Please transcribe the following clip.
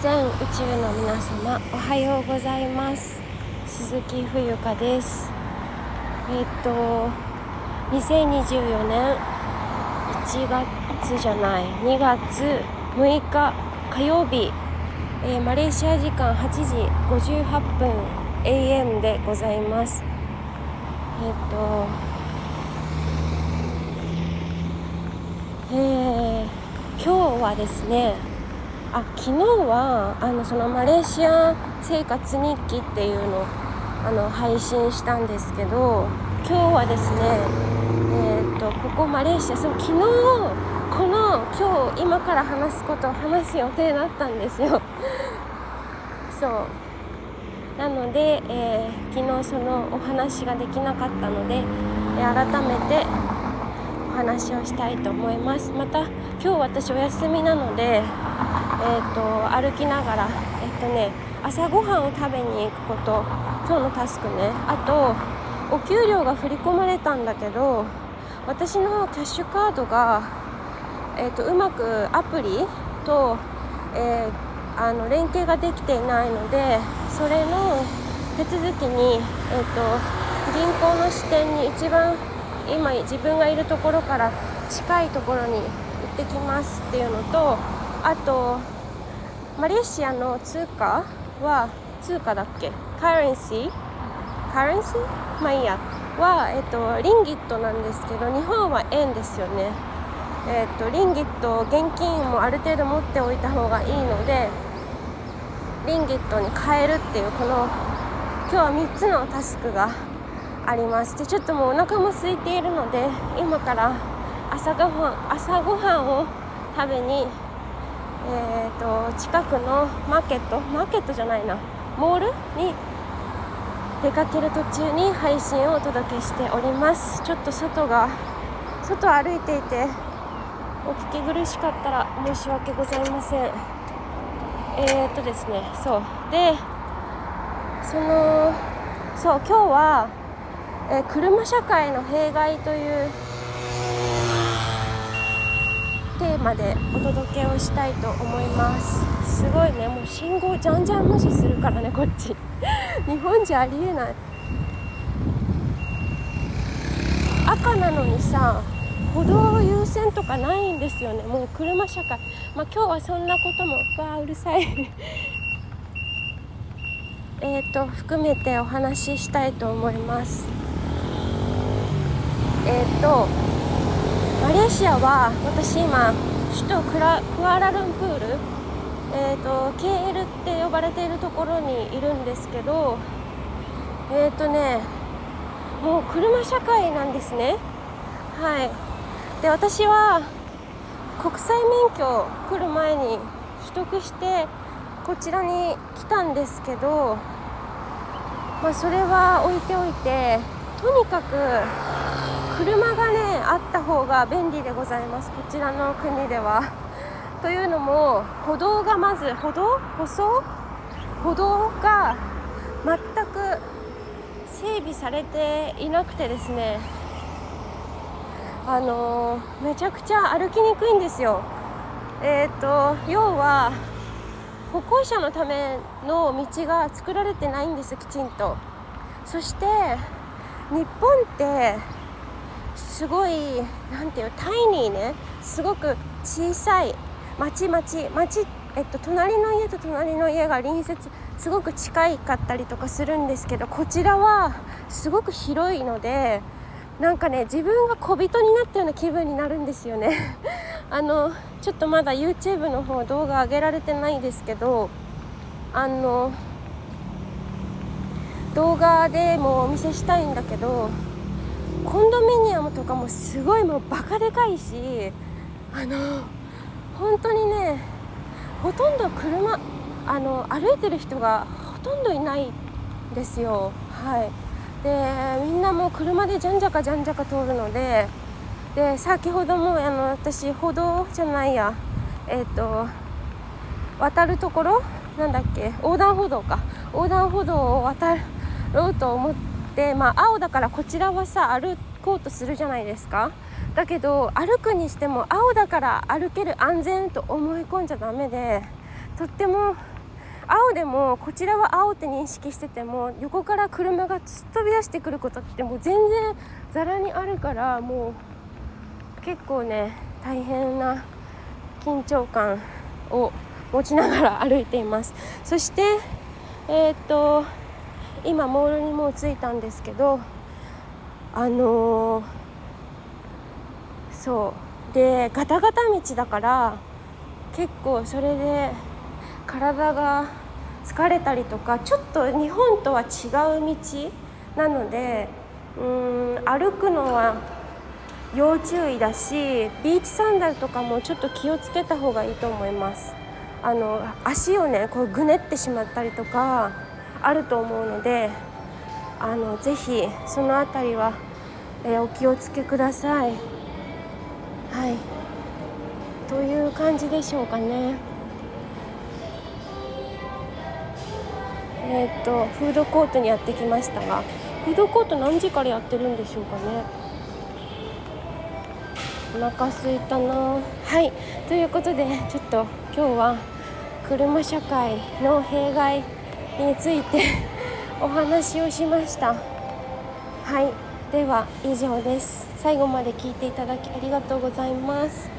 全宇宙の皆様おはようございます。鈴木冬香です。えっ、と2024年1月じゃない2月6日火曜日、えー、マレーシア時間8時58分 AM でございます。えっ、とえー、今日はですねあ昨日はあのそのマレーシア生活日記っていうのをあの配信したんですけど今日はですねえー、とここマレーシアそう昨日この今日今から話すことを話す予定だったんですよ。そう。なので、えー、昨日そのお話ができなかったので、改めて話をしたいと思います。また今日私お休みなのでえーと、歩きながら、えっ、ー、とね、朝ごはんを食べに行くこと今日のタスクね。あとお給料が振り込まれたんだけど私のキャッシュカードが、えーと、うまくアプリと、えー、あの連携ができていないのでそれの手続きに、えーと銀行の支店に一番今自分がいるところから近いところに行ってきますっていうのとあとマレーシアの通貨は通貨だっけ？カレンシーカレンシーまあいいや。は、えっと、リンギットなんですけど日本は円ですよね。えっとリンギット現金もある程度持っておいた方がいいのでリンギットに変えるっていうこの今日は3つのタスクがあります。でちょっともうお腹も空いているので今から朝ごはん朝ごはんを食べにえーと、近くのマーケットマーケットじゃないなモールに出かける途中に配信をお届けしております。ちょっと外が外歩いていてお聞き苦しかったら申し訳ございません。えーとですねそう。でそのそう今日は、え、車社会の弊害というテーマでお届けをしたいと思います。すごいね。もう信号じゃんじゃん無視するからねこっち。日本じゃありえない。赤なのにさ歩道優先とかないんですよね。もう車社会。まあ今日はそんなことも。わあうるさい。えっと含めてお話ししたいと思います。えっ、とマレーシアは私今首都クラクアラルンプール、えーと、KL って呼ばれているところにいるんですけどえっ、とねもう車社会なんですね。はい。で私は国際免許来る前に取得してこちらに来たんですけどまあそれは置いておいてとにかく車がねあった方が便利でございます。こちらの国では。というのも歩道がまず歩道舗装歩道が全く整備されていなくてですね。あのー、めちゃくちゃ歩きにくいんですよ。えっ、ー、と要は歩行者のための道が作られてないんですきちんと。そして日本ってすごい何ていうタイニーねすごく小さい町町町えっと隣の家と隣の家が隣接すごく近いかったりとかするんですけどこちらはすごく広いのでなんかね自分が小人になったような気分になるんですよね。あのちょっとまだ YouTube の方動画上げられてないですけどあの動画でもお見せしたいんだけどコンドミニアムとかもすごいもうバカでかいしあの本当にねほとんど車あの歩いてる人がほとんどいないんですよ。はい。でみんなもう車でじゃんじゃかじゃんじゃか通るのでで先ほどもあの私歩道じゃないやえっ、ー、と渡るところなんだっけ横断歩道か。横断歩道を渡ろうと思ってでまあ青だからこちらはさ歩こうとするじゃないですか。だけど歩くにしても青だから歩ける安全と思い込んじゃダメでとっても青でもこちらは青って認識してても横から車が突っ飛び出してくることってもう全然ざらにあるからもう結構ね大変な緊張感を持ちながら歩いています。そしてえー、っと今モールにもう着いたんですけどあのー、そう。でガタガタ道だから結構それで体が疲れたりとかちょっと日本とは違う道なのでうん歩くのは要注意だしビーチサンダルとかもちょっと気をつけた方がいいと思います。あの足をねこうぐねってしまったりとかあると思うのであのぜひその辺りは、えー、お気をつけください。はい。という感じでしょうかね。えー、っとフードコートにやってきましたがフードコート何時からやってるんでしょうかね。お腹すいたな。はい。ということでちょっと今日は車社会の弊害についてお話をしました。はい。では以上です。最後まで聞いていただきありがとうございます。